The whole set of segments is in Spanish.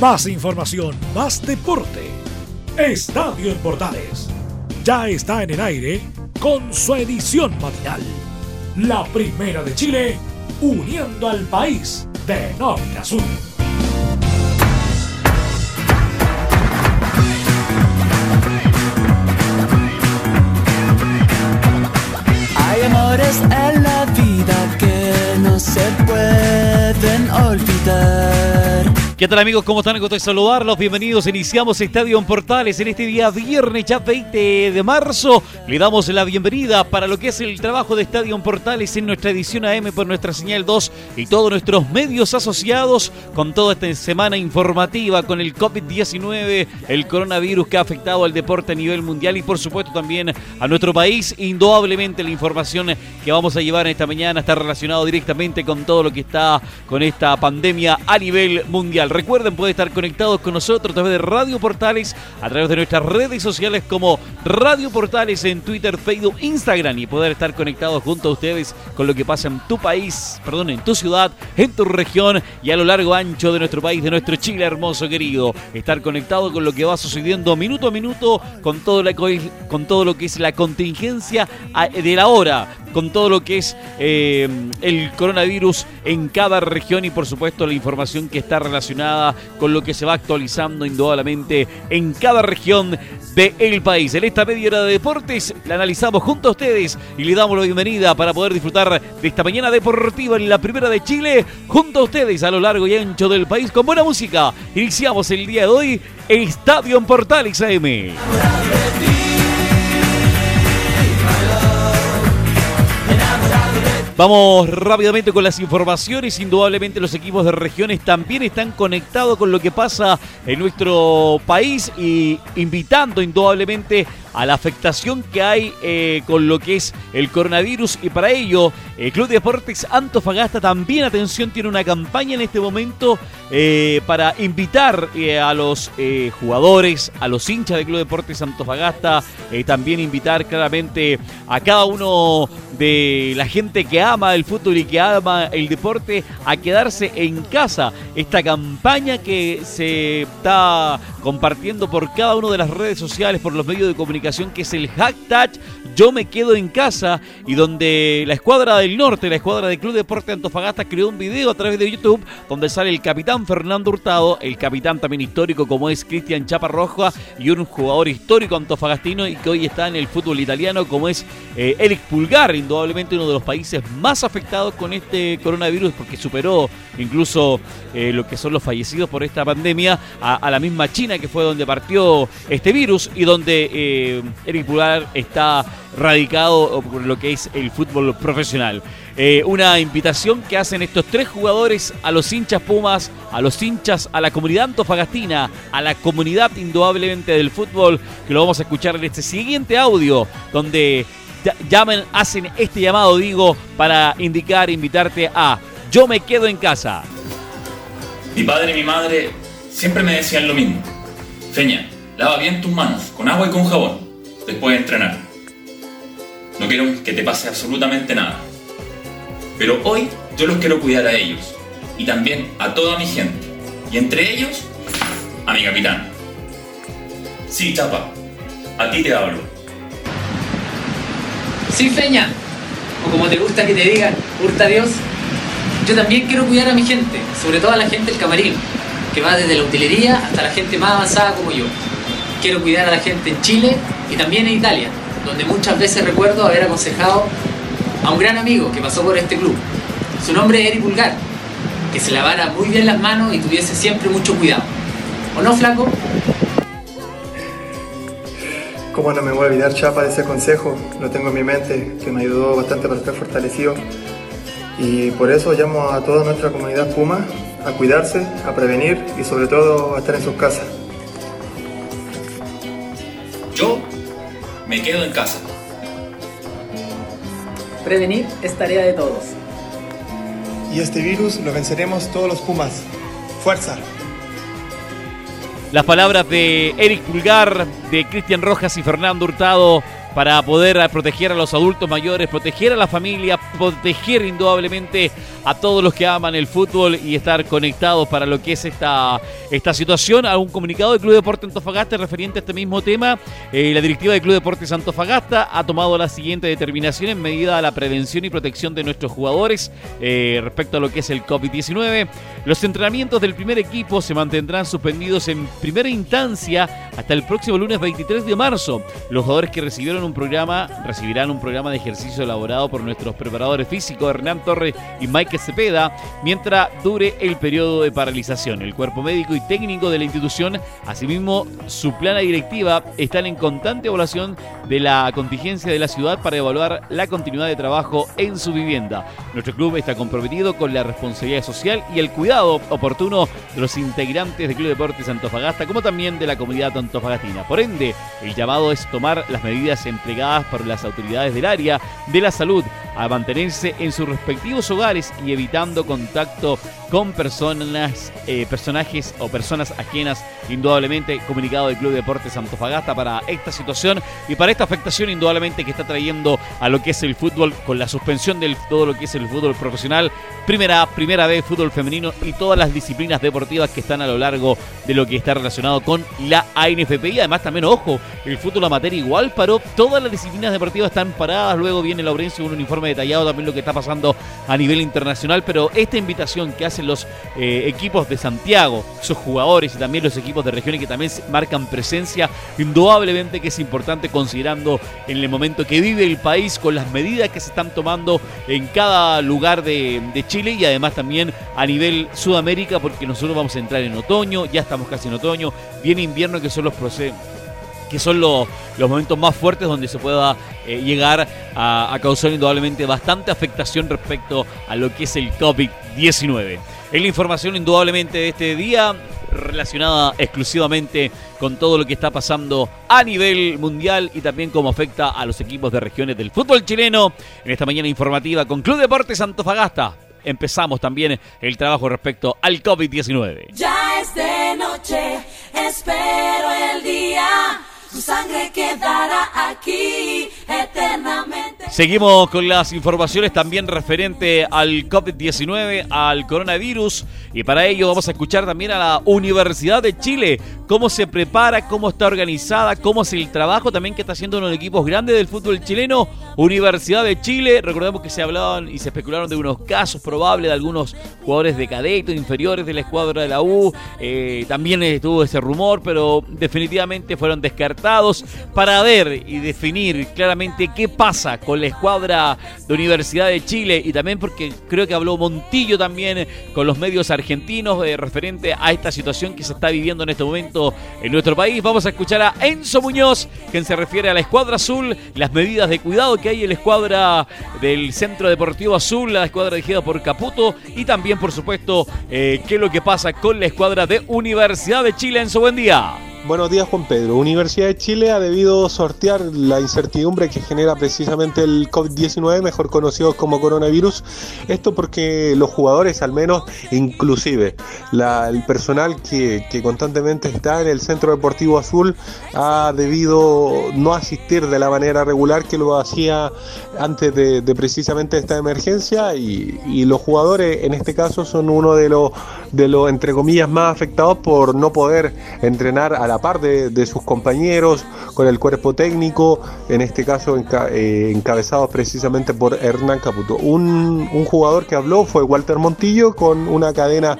Más información, más deporte. Estadio en Portales. Ya está en el aire con su edición matinal. La primera de Chile, uniendo al país de norte a sur. Hay amores en la vida que no se pueden olvidar. ¿Qué tal amigos? ¿Cómo están? Gusto de saludarlos. Bienvenidos. Iniciamos Estadio en Portales en este día viernes, ya 20 de marzo. Le damos la bienvenida para lo que es el trabajo de Estadio en Portales en nuestra edición AM por nuestra señal 2 y todos nuestros medios asociados con toda esta semana informativa con el COVID-19, el coronavirus que ha afectado al deporte a nivel mundial y por supuesto también a nuestro país. Indudablemente la información que vamos a llevar esta mañana está relacionado directamente con todo lo que está con esta pandemia a nivel mundial. Recuerden, pueden estar conectados con nosotros a través de Radio Portales, a través de nuestras redes sociales como Radio Portales en Twitter, Facebook, Instagram y poder estar conectados junto a ustedes con lo que pasa en tu país, perdón, en tu ciudad, en tu región y a lo largo ancho de nuestro país, de nuestro Chile hermoso querido. Estar conectado con lo que va sucediendo minuto a minuto, con todo, lo que es la contingencia de la hora, con todo lo que es eh, el coronavirus en cada región y por supuesto la información que está relacionada con lo que se va actualizando indudablemente en cada región del país. En esta media hora de deportes la analizamos junto a ustedes y le damos la bienvenida para poder disfrutar de esta mañana deportiva en la primera de Chile junto a ustedes a lo largo y ancho del país con buena música. Iniciamos el día de hoy Estadio en Portales AM. Vamos rápidamente con las informaciones. Indudablemente los equipos de regiones también están conectados con lo que pasa en nuestro país y invitando indudablemente a la afectación que hay eh, con lo que es el coronavirus y para ello el Club Deportes Antofagasta también, atención, tiene una campaña en este momento eh, para invitar eh, a los jugadores, a los hinchas del Club Deportes Antofagasta, también invitar claramente a cada uno de la gente que ama el fútbol y que ama el deporte a quedarse en casa. Esta campaña que se está compartiendo por cada una de las redes sociales, por los medios de comunicación, que es el hashtag Yo me quedo en casa, y donde la escuadra del norte, la escuadra del Club Deporte Antofagasta, creó un video a través de YouTube donde sale el capitán Fernando Hurtado, el capitán también histórico como es Cristian Chaparroja y un jugador histórico antofagastino y que hoy está en el fútbol italiano como es eh, Eric Pulgar, indudablemente uno de los países más afectados con este coronavirus porque superó incluso eh, lo que son los fallecidos por esta pandemia a, la misma China que fue donde partió este virus y donde eh, Eric Pulgar está radicado por lo que es el fútbol profesional. Eh, una invitación que hacen estos tres jugadores a los hinchas Pumas, a los hinchas, a la comunidad antofagastina, a la comunidad indudablemente del fútbol, que lo vamos a escuchar en este siguiente audio, donde llamen, hacen este llamado, digo, para indicar, invitarte a Yo me quedo en casa. Mi padre y mi madre siempre me decían lo mismo. Feña, lava bien tus manos con agua y con jabón después de entrenar. No quiero que te pase absolutamente nada. Pero hoy yo los quiero cuidar a ellos y también a toda mi gente. Y entre ellos, a mi capitán. Sí, Chapa, a ti te hablo. Sí, Feña, o como te gusta que te digan, hurta Dios, yo también quiero cuidar a mi gente, sobre todo a la gente del camarín, que va desde la utilería hasta la gente más avanzada como yo. Quiero cuidar a la gente en Chile y también en Italia, donde muchas veces recuerdo haber aconsejado a un gran amigo que pasó por este club. Su nombre es Eric Pulgar, que se lavara muy bien las manos y tuviese siempre mucho cuidado. ¿O no, flaco? ¿Cómo no me voy a olvidar, Chapa, de ese consejo? Lo tengo en mi mente, que me ayudó bastante para estar fortalecido. Y por eso llamo a toda nuestra comunidad Puma a cuidarse, a prevenir y sobre todo a estar en sus casas. Yo me quedo en casa. Prevenir es tarea de todos. Y este virus lo venceremos todos los Pumas. ¡Fuerza! Las palabras de Eric Pulgar, de Cristian Rojas y Fernando Hurtado para poder proteger a los adultos mayores, proteger a la familia, proteger indudablemente a todos los que aman el fútbol y estar conectados para lo que es esta, esta situación. A un comunicado del Club Deporte Antofagasta referente a este mismo tema, eh, la directiva del Club Deportes Antofagasta ha tomado la siguiente determinación en medida de la prevención y protección de nuestros jugadores eh, respecto a lo que es el COVID-19. Los entrenamientos del primer equipo se mantendrán suspendidos en primera instancia hasta el próximo lunes 23 de marzo. Los jugadores que recibieron un programa recibirán un programa de ejercicio elaborado por nuestros preparadores físicos Hernán Torres y Mike Cepeda mientras dure el periodo de paralización. El cuerpo médico y técnico de la institución, asimismo su plana directiva, están en constante evaluación de la contingencia de la ciudad para evaluar la continuidad de trabajo en su vivienda. Nuestro club está comprometido con la responsabilidad social y el cuidado oportuno de los integrantes del Club Deportes Antofagasta, como también de la comunidad Por ende, el llamado es tomar las medidas entregadas por las autoridades del área de la salud a mantenerse en sus respectivos hogares y evitando contacto con personas, eh, personajes o personas ajenas. Indudablemente, comunicado del Club Deportes Antofagasta para esta situación y para esta afectación, indudablemente, que está trayendo a lo que es el fútbol con la suspensión de todo lo que es el fútbol profesional, primera primera vez fútbol femenino y todas las disciplinas deportivas que están a lo largo de lo que está relacionado con la ANFP. Y además, también, ojo, el fútbol amateur igual paró, todas las disciplinas deportivas están paradas. Luego viene Laurencio con un informe detallado también lo que está pasando a nivel internacional, pero esta invitación que los eh, equipos de Santiago, sus jugadores y también los equipos de regiones que también marcan presencia, indudablemente que es importante considerando en el momento que vive el país con las medidas que se están tomando en cada lugar de, Chile y además también a nivel Sudamérica, porque nosotros vamos a entrar en otoño, ya estamos casi en otoño, viene invierno que son los procesos que son los, momentos más fuertes donde se pueda eh, llegar a, causar indudablemente bastante afectación respecto a lo que es el COVID-19. Es la información indudablemente de este día relacionada exclusivamente con todo lo que está pasando a nivel mundial y también cómo afecta a los equipos de regiones del fútbol chileno en esta mañana informativa con Club Deportes Antofagasta. Empezamos también el trabajo respecto al COVID-19. Ya es de noche, espero el día tu sangre quedará aquí eternamente. Seguimos con las informaciones también referente al COVID-19, al coronavirus. Y para ello vamos a escuchar también a la Universidad de Chile, cómo se prepara, cómo está organizada, cómo es el trabajo también que está haciendo uno los equipos grandes del fútbol chileno, Universidad de Chile. Recordemos que se hablaban y se especularon de unos casos probables de algunos jugadores de cadeto, inferiores de la escuadra de la U. Eh, también estuvo ese rumor, pero definitivamente fueron descartados para ver y definir claramente qué pasa con la escuadra de Universidad de Chile y también porque creo que habló Montillo también con los medios argentinos eh, referente a esta situación que se está viviendo en este momento en nuestro país. Vamos a escuchar a Enzo Muñoz, quien se refiere a la escuadra azul, las medidas de cuidado que hay en la escuadra del Centro Deportivo Azul, la escuadra dirigida por Caputo y también, por supuesto, eh, qué es lo que pasa con la escuadra de Universidad de Chile. Enzo, buen día. Buenos días Juan Pedro. Universidad de Chile ha debido sortear la incertidumbre que genera precisamente el COVID-19, mejor conocido como coronavirus. Esto porque los jugadores, al menos inclusive el personal que, constantemente está en el Centro Deportivo Azul, ha debido no asistir de la manera regular que lo hacía antes de, precisamente esta emergencia y, los jugadores en este caso son uno de los, de los, entre comillas, más afectados por no poder entrenar a la par de, sus compañeros, con el cuerpo técnico, en este caso eh, encabezados precisamente por Hernán Caputo. Un, jugador que habló fue Walter Montillo con una cadena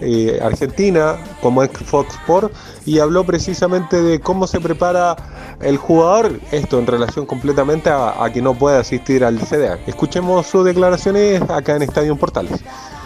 eh, argentina como es Fox Sport y habló precisamente de cómo se prepara el jugador, esto en relación completamente a, a que no puede asistir al CDA. Escuchemos sus declaraciones acá en Estadio Portales.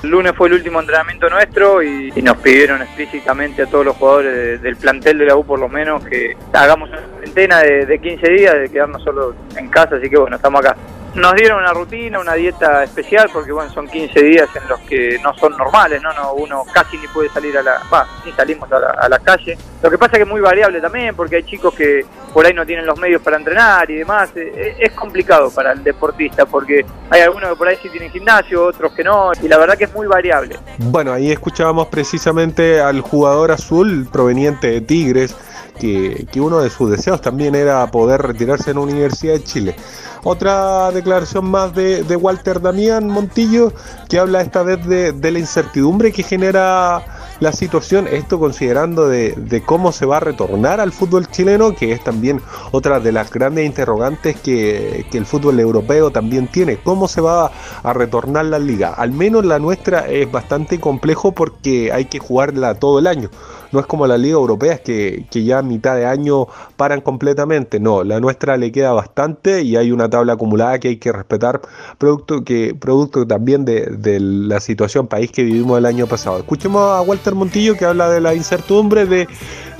El lunes fue el último entrenamiento nuestro y, nos pidieron explícitamente a todos los jugadores del plantel de la U por lo menos que hagamos una cuarentena de, de 15 días, de quedarnos solo en casa, así que bueno, estamos acá. Nos dieron una rutina, una dieta especial, porque bueno, son 15 días en los que no son normales, ¿no? no uno casi ni puede salir a la, va, ni salimos a la, calle. Lo que pasa es que es muy variable también, porque hay chicos que por ahí no tienen los medios para entrenar y demás. Eh, eh, es, complicado para el deportista, porque hay algunos que por ahí sí tienen gimnasio, otros que no, y la verdad que es muy variable. Bueno, ahí escuchábamos precisamente al jugador azul proveniente de Tigres, que, que uno de sus deseos también era poder retirarse en la Universidad de Chile. Otra declaración más de, Walter Damián Montillo, que habla esta vez de la incertidumbre que genera la situación, esto considerando de, de, cómo se va a retornar al fútbol chileno, que es también otra de las grandes interrogantes que, el fútbol europeo también tiene, cómo se va a retornar la liga. Al menos la nuestra es bastante complejo porque hay que jugarla todo el año. No es como la liga europea, que, que ya a mitad de año paran completamente. No, la nuestra le queda bastante y hay una tabla acumulada que hay que respetar, producto, que, producto también de, de la situación país que vivimos el año pasado. Escuchemos a Walter Montillo que habla de la incertidumbre de,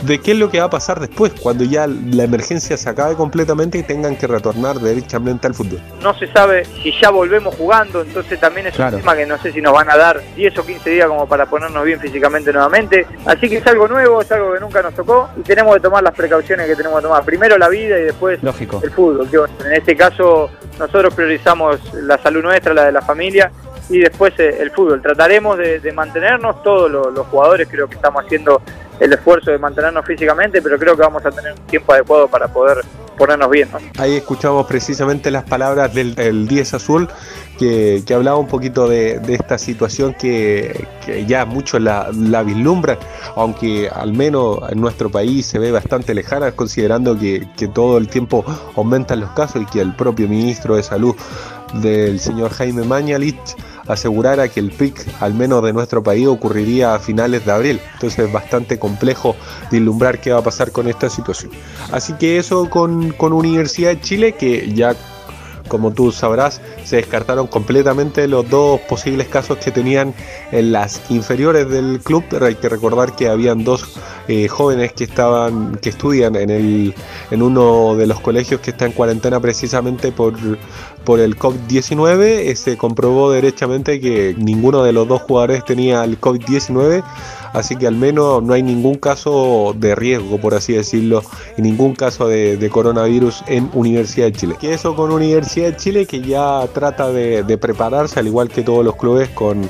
de qué es lo que va a pasar después, cuando ya la emergencia se acabe completamente y tengan que retornar derechamente al fútbol. No se sabe si ya volvemos jugando, entonces también es claro. un tema que no sé si nos van a dar 10 o 15 días como para ponernos bien físicamente nuevamente. Así que es algo nuevo, es algo que nunca nos tocó y tenemos que tomar las precauciones que tenemos que tomar. Primero la vida y después Lógico. el fútbol. Que en este caso nosotros priorizamos la salud nuestra, la de la familia y después eh, el fútbol. Trataremos de, de mantenernos, todos los, los, jugadores creo que estamos haciendo el esfuerzo de mantenernos físicamente, pero creo que vamos a tener un tiempo adecuado para poder ponernos bien. ¿no? Ahí escuchamos precisamente las palabras del, del 10 Azul, que, que, hablaba un poquito de, de esta situación que, que, ya muchos la, la vislumbran, aunque al menos en nuestro país se ve bastante lejana, considerando que, que todo el tiempo aumentan los casos y que el propio ministro de Salud del señor Jaime Mañalich asegurara que el pic, al menos de nuestro país, ocurriría a finales de abril. Entonces es bastante complejo vislumbrar qué va a pasar con esta situación. Así que eso con, con Universidad de Chile, que ya como tú sabrás, se descartaron completamente los dos posibles casos que tenían en las inferiores del club. Hay que recordar que habían dos eh, jóvenes que estaban, que estudian en el, en uno de los colegios que está en cuarentena precisamente por, por el COVID-19. Eh, se comprobó derechamente que ninguno de los dos jugadores tenía el COVID-19 así que al menos no hay ningún caso de riesgo, por así decirlo, y ningún caso de, coronavirus en Universidad de Chile. Que eso con Universidad de Chile, que ya trata de prepararse, al igual que todos los clubes, con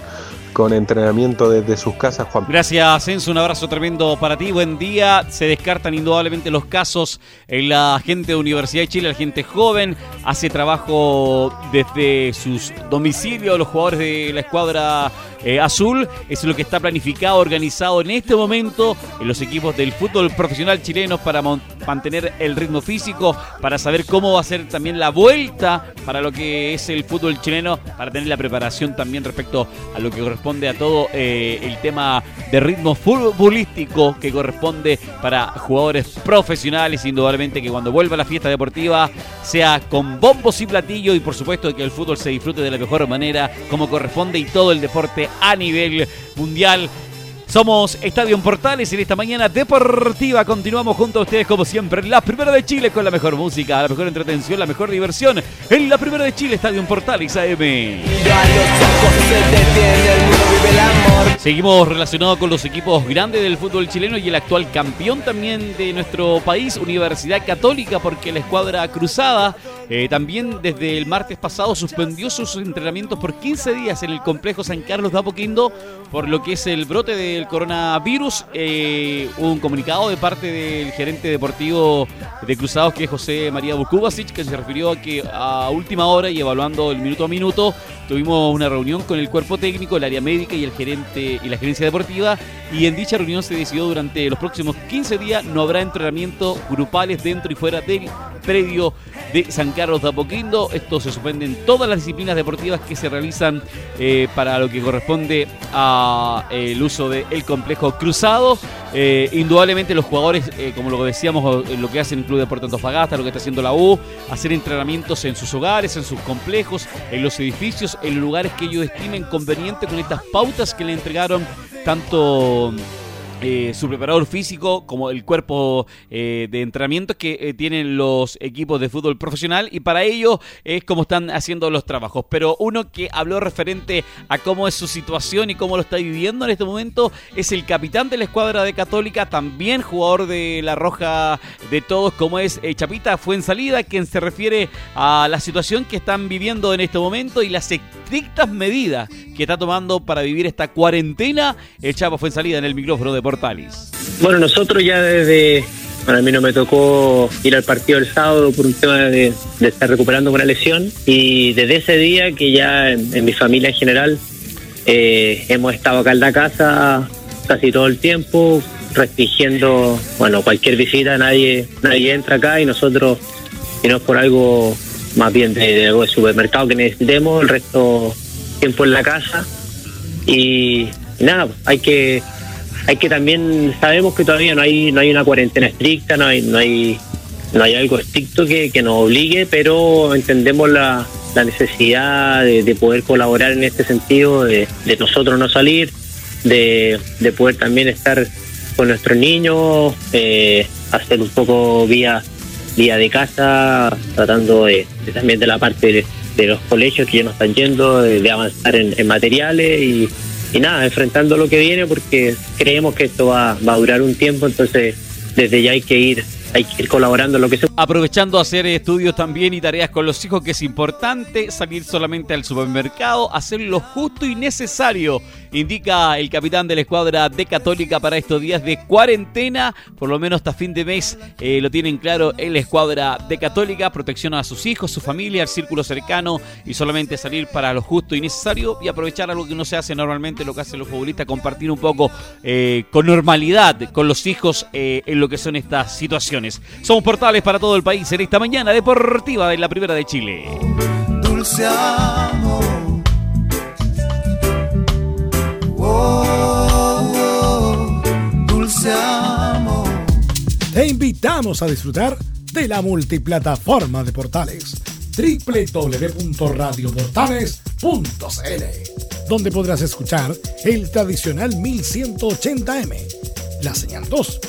con entrenamiento desde sus casas, Juan. Gracias, Enzo. Un abrazo tremendo para ti. Buen día. Se descartan indudablemente los casos en la gente de Universidad de Chile, la gente joven. Hace trabajo desde sus domicilios, los jugadores de la escuadra eh, azul. Es lo que está planificado, organizado en este momento en los equipos del fútbol profesional chileno para mantener el ritmo físico, para saber cómo va a ser también la vuelta para lo que es el fútbol chileno, para tener la preparación también respecto a lo que corresponde a todo eh, el tema de ritmo futbolístico que corresponde para jugadores profesionales, indudablemente que cuando vuelva la fiesta deportiva sea con bombos y platillos y por supuesto que el fútbol se disfrute de la mejor manera como corresponde y todo el deporte a nivel mundial. Somos Estadio Portales en esta mañana deportiva. Continuamos junto a ustedes como siempre. La primera de Chile con la mejor música, la mejor entretención, la mejor diversión. En la primera de Chile, Estadio Portales AM. Seguimos relacionados con los equipos grandes del fútbol chileno y el actual campeón también de nuestro país, Universidad Católica, porque la escuadra cruzada eh, también desde el martes pasado suspendió sus entrenamientos por 15 días en el complejo San Carlos de Apoquindo por lo que es el brote del coronavirus. Eh, un comunicado de parte del gerente deportivo de Cruzados, que es José María Bukubasic, que se refirió a que a última hora y evaluando el minuto a minuto, tuvimos una reunión con el cuerpo técnico, el área médica y el gerente y la gerencia deportiva. Y en dicha reunión se decidió durante los próximos 15 días no habrá entrenamientos grupales dentro y fuera del predio de San Carlos de Apoquindo. Esto se suspende en todas las disciplinas deportivas que se realizan eh, para lo que corresponde a eh, el uso del el complejo cruzado. Eh, indudablemente los jugadores, eh, como lo decíamos, lo que hacen el Club Deportes Antofagasta, lo que está haciendo la U, hacer entrenamientos en sus hogares, en sus complejos, en los edificios, en lugares que ellos estimen conveniente con estas pautas que le entregaron tanto eh, su preparador físico como el cuerpo eh, de entrenamiento que eh, tienen los equipos de fútbol profesional y para ello es como están haciendo los trabajos. Pero uno que habló referente a cómo es su situación y cómo lo está viviendo en este momento es el capitán de la escuadra de Católica, también jugador de la Roja de todos, como es Chapita Fuensalida, quien se refiere a la situación que están viviendo en este momento y las estrictas medidas que está tomando para vivir esta cuarentena. El Chapo Fuensalida en el micrófono de Bueno, nosotros ya desde a mí no me tocó ir al partido el sábado por un tema de, estar recuperando una lesión y desde ese día que ya en, mi familia en general eh, hemos estado acá en la casa casi todo el tiempo, restringiendo, bueno, cualquier visita, nadie, nadie entra acá y nosotros, si no es por algo más bien de, de de supermercado que necesitemos, el resto tiempo en la casa. Y nada, hay que hay que también sabemos que todavía no hay no hay una cuarentena estricta, no hay no hay no hay algo estricto que, que nos obligue, pero entendemos la, la necesidad de, de poder colaborar en este sentido, de, de nosotros no salir, de, de poder también estar con nuestros niños, eh, hacer un poco vía vía de casa, tratando de, también de la parte de, los colegios que ya no están yendo, de, avanzar en materiales y, y nada, enfrentando lo que viene porque creemos que esto va, va a durar un tiempo, entonces desde ya hay que ir hay que ir colaborando en lo que se Aprovechando hacer estudios también y tareas con los hijos, que es importante salir solamente al supermercado, hacer lo justo y necesario, indica el capitán de la escuadra de Católica para estos días de cuarentena, por lo menos hasta fin de mes eh, lo tienen claro en la escuadra de Católica, protección a sus hijos, su familia, el círculo cercano y solamente salir para lo justo y necesario y aprovechar algo que no se hace normalmente, lo que hacen los futbolistas, compartir un poco eh, con normalidad con los hijos eh, en lo que son estas situaciones. Somos portales para todo el país en esta mañana deportiva de la Primera de Chile. Dulce Te invitamos a disfrutar de la multiplataforma de portales www.radioportales.cl donde podrás escuchar el tradicional 1180m, la señal 2,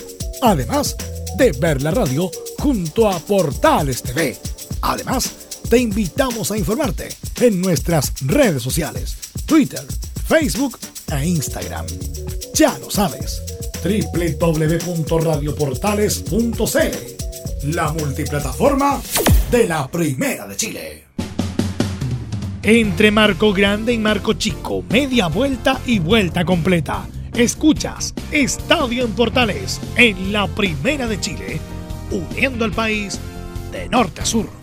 además de ver la radio junto a Portales TV. Además, te invitamos a informarte en nuestras redes sociales, Twitter, Facebook e Instagram. Ya lo sabes, www.radioportales.cl, la multiplataforma de la Primera de Chile. Entre Marco Grande y Marco Chico, media vuelta y vuelta completa. Escuchas Estadio en Portales en la Primera de Chile, uniendo al país de norte a sur.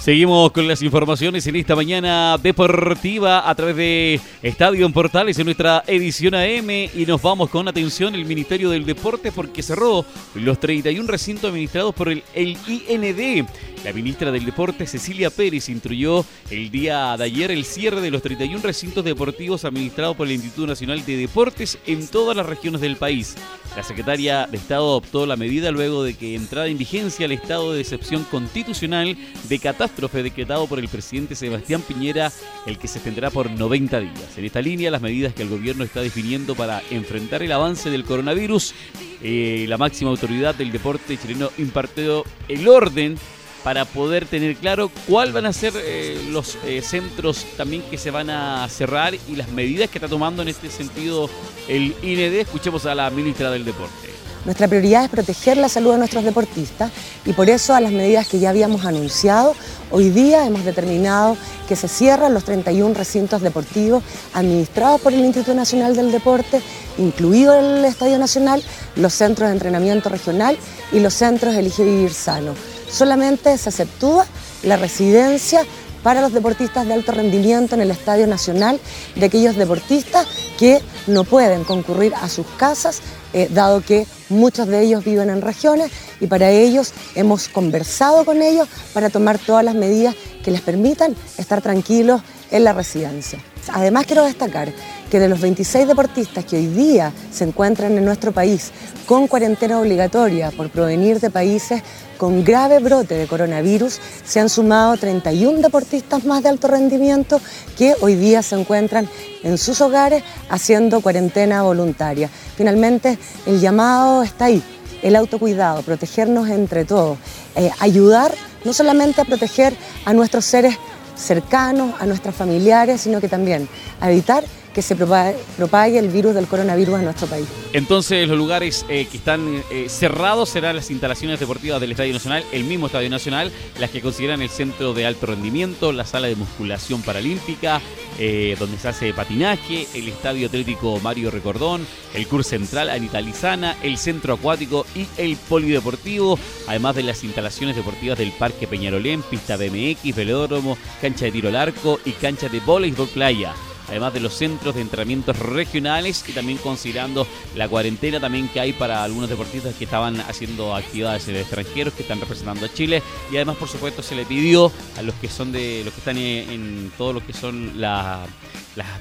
Seguimos con las informaciones en esta mañana deportiva a través de Estadio en Portales en nuestra edición AM y nos vamos con atención el Ministerio del Deporte porque cerró los 31 recintos administrados por el, el IND. La ministra del Deporte Cecilia Pérez instruyó el día de ayer el cierre de los 31 recintos deportivos administrados por el Instituto Nacional de Deportes en todas las regiones del país. La secretaria de Estado adoptó la medida luego de que entrara en vigencia el estado de excepción constitucional de catástrofe decretado por el presidente Sebastián Piñera, el que se extenderá por 90 días. En esta línea, las medidas que el gobierno está definiendo para enfrentar el avance del coronavirus, eh, la máxima autoridad del deporte chileno impartió el orden para poder tener claro cuál van a ser eh, los eh, centros también que se van a cerrar y las medidas que está tomando en este sentido el IND. Escuchemos a la ministra del Deporte. Nuestra prioridad es proteger la salud de nuestros deportistas y por eso a las medidas que ya habíamos anunciado, hoy día hemos determinado que se cierran los 31 recintos deportivos administrados por el Instituto Nacional del Deporte, incluido el Estadio Nacional, los centros de entrenamiento regional y los centros Elige Vivir Sano. Solamente se aceptúa la residencia para los deportistas de alto rendimiento en el Estadio Nacional de aquellos deportistas que no pueden concurrir a sus casas, eh, dado que muchos de ellos viven en regiones y para ellos hemos conversado con ellos para tomar todas las medidas que les permitan estar tranquilos en la residencia. Además quiero destacar que de los 26 deportistas que hoy día se encuentran en nuestro país con cuarentena obligatoria por provenir de países con grave brote de coronavirus, se han sumado 31 deportistas más de alto rendimiento que hoy día se encuentran en sus hogares haciendo cuarentena voluntaria. Finalmente, el llamado está ahí, el autocuidado, protegernos entre todos, eh, ayudar no solamente a proteger a nuestros seres cercanos, a nuestros familiares, sino que también a evitar que se propague, el virus del coronavirus en nuestro país. Entonces, los lugares eh, que están eh, cerrados serán las instalaciones deportivas del Estadio Nacional, el mismo Estadio Nacional, las que consideran el centro de alto rendimiento, la sala de musculación paralímpica, eh, donde se hace patinaje, el Estadio Atlético Mario Recordón, el Curso Central Anita Lizana, el Centro Acuático y el Polideportivo, además de las instalaciones deportivas del Parque Peñarolén, pista BMX, velódromo, cancha de tiro al arco y cancha de voleibol playa además de los centros de entrenamientos regionales y también considerando la cuarentena también que hay para algunos deportistas que estaban haciendo actividades en el extranjero, que están representando a Chile y además por supuesto se le pidió a los que son de los que están en, todo lo que son las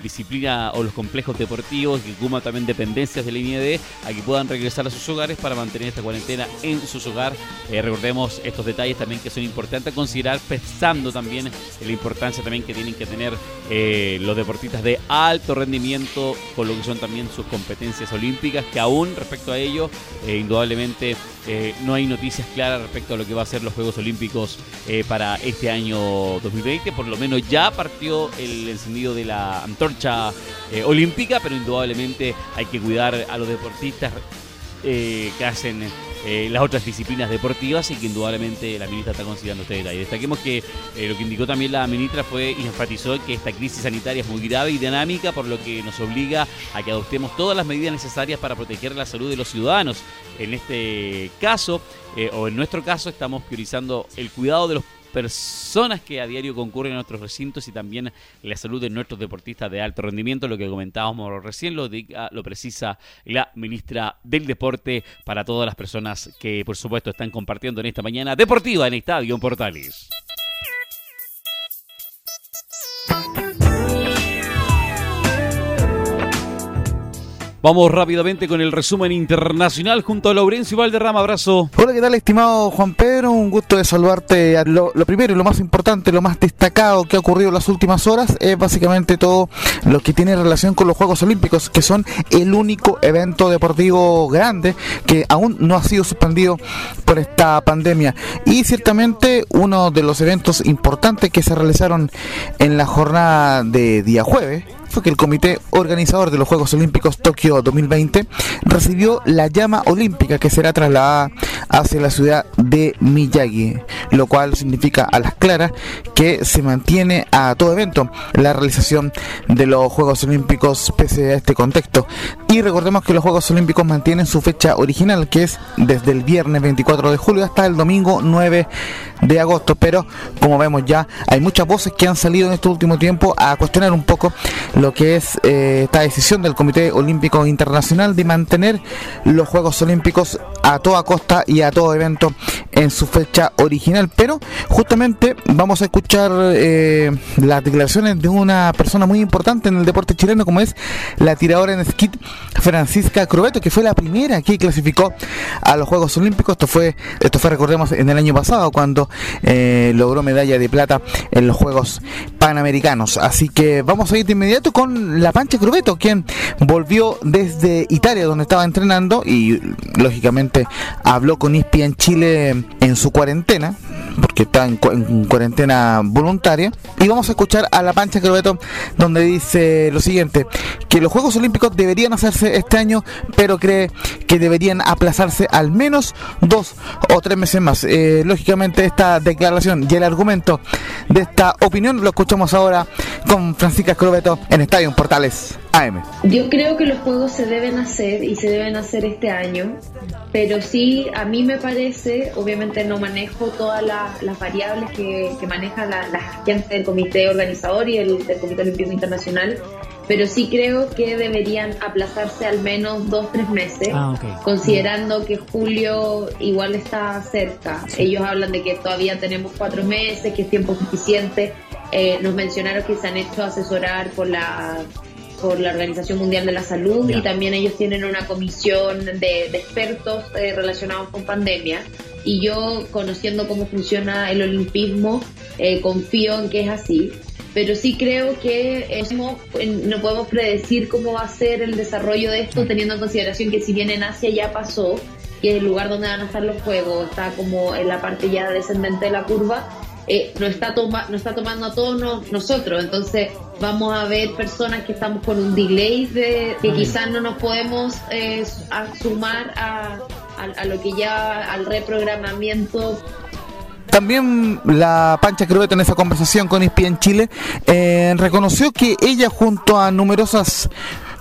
disciplinas o los complejos deportivos que ocupan también dependencias de la INED a que puedan regresar a sus hogares para mantener esta cuarentena en sus hogares. Eh, recordemos estos detalles también que son importantes a considerar pensando también en la importancia también que tienen que tener eh, los deportistas de alto rendimiento, con lo que son también sus competencias olímpicas, que aún respecto a ello, eh, indudablemente eh, no hay noticias claras respecto a lo que va a ser los Juegos Olímpicos eh, para este año 2020. Por lo menos ya partió el encendido de la antorcha olímpica, pero indudablemente hay que cuidar a los deportistas que hacen eh, las otras disciplinas deportivas y que indudablemente la ministra está considerando este detalle. Destaquemos que eh, lo que indicó también la ministra fue y enfatizó que esta crisis sanitaria es muy grave y dinámica, por lo que nos obliga a que adoptemos todas las medidas necesarias para proteger la salud de los ciudadanos. En este caso, eh, o en nuestro caso, estamos priorizando el cuidado de los personas que a diario concurren a nuestros recintos y también la salud de nuestros deportistas de alto rendimiento, lo que comentábamos recién, lo, lo precisa la ministra del Deporte para todas las personas que por supuesto están compartiendo en esta mañana deportiva en Estadio Portales. Vamos rápidamente con el resumen internacional junto a Laurencio Valderrama. Abrazo. Hola, ¿qué tal, estimado Juan Pedro? Un gusto de saludarte. Lo, lo, primero y lo más importante, lo más destacado que ha ocurrido en las últimas horas es básicamente todo lo que tiene relación con los Juegos Olímpicos, que son el único evento deportivo grande que aún no ha sido suspendido por esta pandemia. Y ciertamente uno de los eventos importantes que se realizaron en la jornada de día jueves fue que el comité organizador de los Juegos Olímpicos Tokio 2020 recibió la llama olímpica que será trasladada hacia la ciudad de Miyagi, lo cual significa a las claras que se mantiene a todo evento la realización de los Juegos Olímpicos pese a este contexto. Y recordemos que los Juegos Olímpicos mantienen su fecha original, que es desde el viernes 24 de julio hasta el domingo 9 de agosto, pero como vemos ya hay muchas voces que han salido en este último tiempo a cuestionar un poco lo que es eh, esta decisión del Comité Olímpico Internacional de mantener los Juegos Olímpicos a toda costa y a todo evento en su fecha original. Pero justamente vamos a escuchar eh, las declaraciones de una persona muy importante en el deporte chileno, como es la tiradora en esquí Francisca Crobeto, que fue la primera que clasificó a los Juegos Olímpicos. Esto fue, esto fue recordemos, en el año pasado, cuando eh, logró medalla de plata en los Juegos Panamericanos. Así que vamos a ir de inmediato con la Pancha Crobeto, quien volvió desde Italia, donde estaba entrenando, y lógicamente habló con ISPI en Chile en su cuarentena, porque está en, cuarentena voluntaria. Y vamos a escuchar a la Pancha Crobeto, donde dice lo siguiente: que los Juegos Olímpicos deberían hacerse este año, pero cree que deberían aplazarse al menos dos o tres meses más. Eh, lógicamente, esta declaración y el argumento de esta opinión lo escuchamos ahora con Francisca Crobeto en Estadio Portales AM. Yo creo que los juegos se deben hacer y se deben hacer este año, pero sí a mí me parece, obviamente no manejo todas las variables que, maneja la, gente del comité organizador y el del Comité Olímpico Internacional, pero sí creo que deberían aplazarse al menos dos, tres meses, ah, considerando que julio igual está cerca. Ellos hablan de que todavía tenemos cuatro meses, que es tiempo suficiente. Eh, nos mencionaron que se han hecho asesorar por la por la Organización Mundial de la Salud y también ellos tienen una comisión de, expertos eh, relacionados con pandemia. Y yo, conociendo cómo funciona el olimpismo, eh, confío en que es así. Pero sí creo que no podemos predecir cómo va a ser el desarrollo de esto, teniendo en consideración que si bien en Asia ya pasó, que es el lugar donde van a estar los juegos, está como en la parte ya descendente de la curva, eh, no, está toma, no está tomando a todos nosotros. Entonces, vamos a ver personas que estamos con un delay de que quizás no nos podemos eh, sumar a, a, a lo que ya al reprogramamiento también la Pancha Croeta en esa conversación con en Chile eh, reconoció que ella junto a numerosas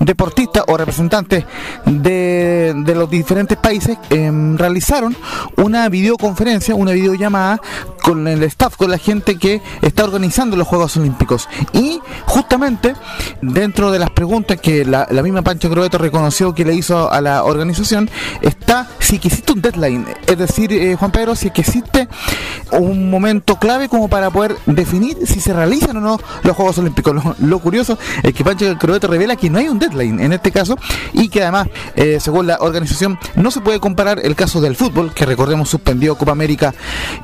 deportistas o representantes de, los diferentes países em, realizaron una videoconferencia, una videollamada con el staff, con la gente que está organizando los Juegos Olímpicos. Y justamente dentro de las preguntas que la, misma Pancho Crobeto reconoció que le hizo a la organización, está si existe un deadline, es decir, eh, Juan Pedro, si existe un momento clave como para poder definir si se realizan o no los Juegos Olímpicos. Lo, curioso es que Pancho Crobeto revela que no hay un deadline en este caso y que además, eh, según la organización, no se puede comparar el caso del fútbol, que recordemos suspendió Copa América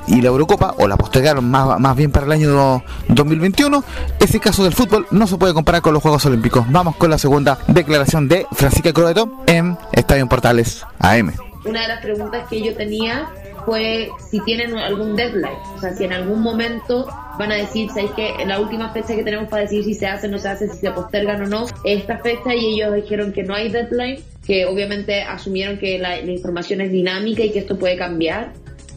y la Eurocopa, o la postergaron más, más bien para el año 2021, ese caso del fútbol no se puede comparar con los Juegos Olímpicos. Vamos con la segunda declaración de Francisca Croeto en Estadio Portales AM. Una de las preguntas que yo tenía fue si tienen algún deadline, o sea, si en algún momento van a decir, ¿sabéis que la última fecha que tenemos para decir si se hace o no se hace, si se postergan o no, esta fecha y ellos dijeron que no hay deadline, que obviamente asumieron que la información es dinámica y que esto puede cambiar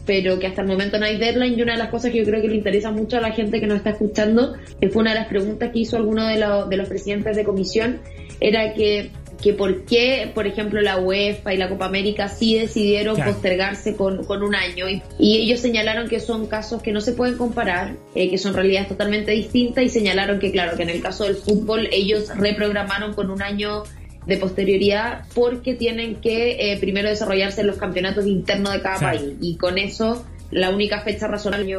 pero que hasta el momento no hay deadline. Y una de las cosas que yo creo que le interesa mucho a la gente que nos está escuchando, que fue una de las preguntas que hizo alguno de, de los presidentes de comisión, era que que por qué, por ejemplo, la UEFA y la Copa América sí decidieron postergarse con, con, un año. Y, y, ellos señalaron que son casos que no se pueden comparar, eh, que son realidades totalmente distintas y señalaron que, claro, que en el caso del fútbol ellos reprogramaron con un año de posterioridad porque tienen que eh, primero desarrollarse los campeonatos internos de cada país y con eso la única fecha razonable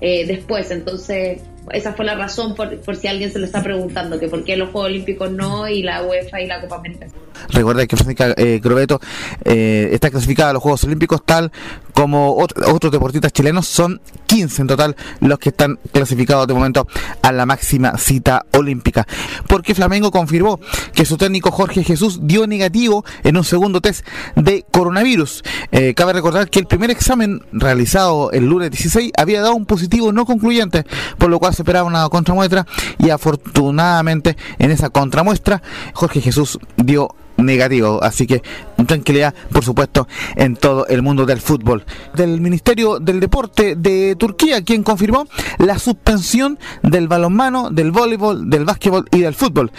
eh, después. Entonces, esa fue la razón por, por, si alguien se lo está preguntando, que por qué los Juegos Olímpicos no y la UEFA y la Copa América. Recuerda que Francisca eh, Crobeto eh, está clasificada a los Juegos Olímpicos tal como otros deportistas chilenos. Son 15 en total los que están clasificados de momento a la máxima cita olímpica. Porque Flamengo confirmó que su técnico Jorge Jesús dio negativo en un segundo test de coronavirus. Eh, cabe recordar que el primer examen realizado el lunes 16 había dado un positivo no concluyente, por lo cual se esperaba una contramuestra y afortunadamente en esa contramuestra Jorge Jesús dio negativo. Así que tranquilidad, por supuesto, en todo el mundo del fútbol. Del Ministerio del Deporte de Turquía, quien confirmó la suspensión del balonmano, del voleibol, del básquetbol y del fútbol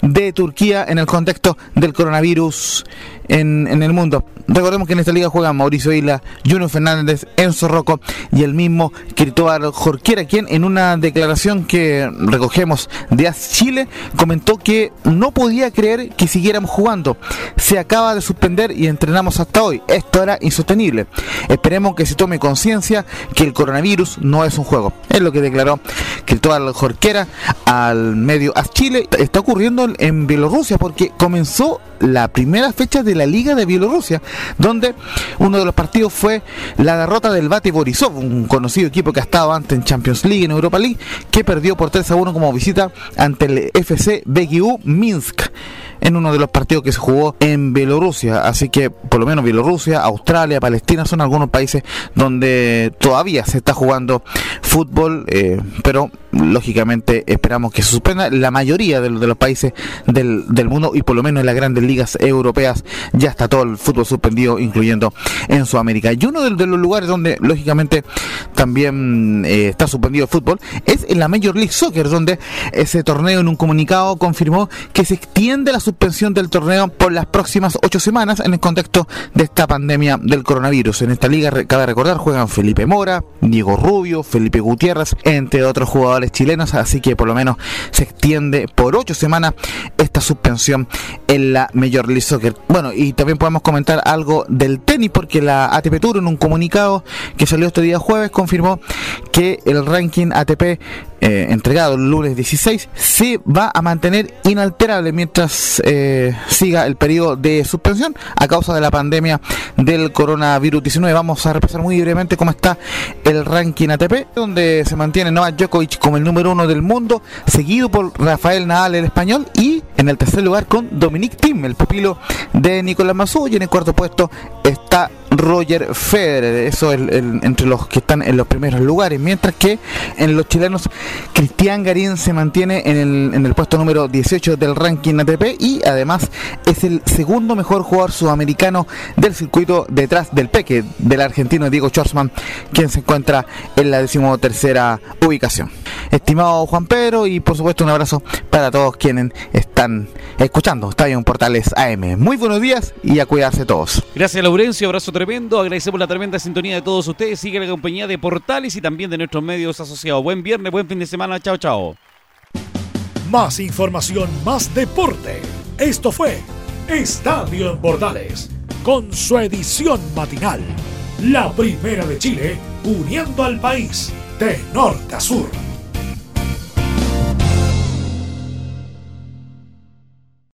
de Turquía en el contexto del coronavirus en, en el mundo. Recordemos que en esta liga juegan Mauricio Isla, Junior Fernández, Enzo Rocco y el mismo Cristóbal Jorquera, quien en una declaración que recogemos de AS Chile comentó que no podía creer que siguiéramos jugando. Se acaba de suspender y entrenamos hasta hoy. Esto era insostenible. Esperemos que se tome conciencia que el coronavirus no es un juego. Es lo que declaró Cristóbal Jorquera al medio AS Chile. Está ocurriendo en Bielorrusia porque comenzó la primera fecha de la Liga de Bielorrusia, donde uno de los partidos fue la derrota del Bate Borisov, un conocido equipo que ha estado antes en Champions League, en Europa League, que perdió por 3 a 1 como visita ante el FC BGU Minsk en uno de los partidos que se jugó en Bielorrusia. Así que por lo menos Bielorrusia, Australia, Palestina son algunos países donde todavía se está jugando fútbol, eh, pero lógicamente esperamos que se suspenda. La mayoría de, los países del, del, mundo y por lo menos en las grandes ligas europeas ya está todo el fútbol suspendido, incluyendo en Sudamérica. Y uno de, los lugares donde lógicamente también eh, está suspendido el fútbol es en la Major League Soccer, donde ese torneo en un comunicado confirmó que se extiende la suspensión del torneo por las próximas ocho semanas en el contexto de esta pandemia del coronavirus. En esta liga, cabe recordar, juegan Felipe Mora, Diego Rubio, Felipe Gutiérrez, entre otros jugadores chilenos, así que por lo menos se extiende por ocho semanas esta suspensión en la Major League Soccer. Bueno, y también podemos comentar algo del tenis, porque la ATP Tour en un comunicado que salió este día jueves confirmó que el ranking ATP eh, entregado el lunes 16 se va a mantener inalterable mientras eh, siga el periodo de suspensión a causa de la pandemia del coronavirus 19. Vamos a repasar muy brevemente cómo está el ranking ATP, donde se mantiene Novak Djokovic como el número uno del mundo, seguido por Rafael Nadal, el español, y en el tercer lugar con Dominic Thiem, el pupilo de Nicolás Massou, y en el cuarto puesto está Roger Federer. Eso es entre los que están en los primeros lugares. Mientras que en los chilenos, Cristian Garín se mantiene en el, puesto número 18 del ranking ATP y además es el segundo mejor jugador sudamericano del circuito detrás del Peque, del argentino Diego Schwartzman, quien se encuentra en la decimotercera ubicación. Estimado Juan Pedro y por supuesto un abrazo para todos quienes están escuchando Estadio Portales AM. Muy buenos días y a cuidarse todos. Gracias, Laurencio. Abrazo tremendo. Agradecemos la tremenda sintonía de todos ustedes. Sigue la compañía de Portales y también de nuestros medios asociados. Buen viernes, buen fin de semana. Chao, chao. Más información, más deporte. Esto fue Estadio en Portales, con su edición matinal. La primera de Chile, uniendo al país de norte a sur.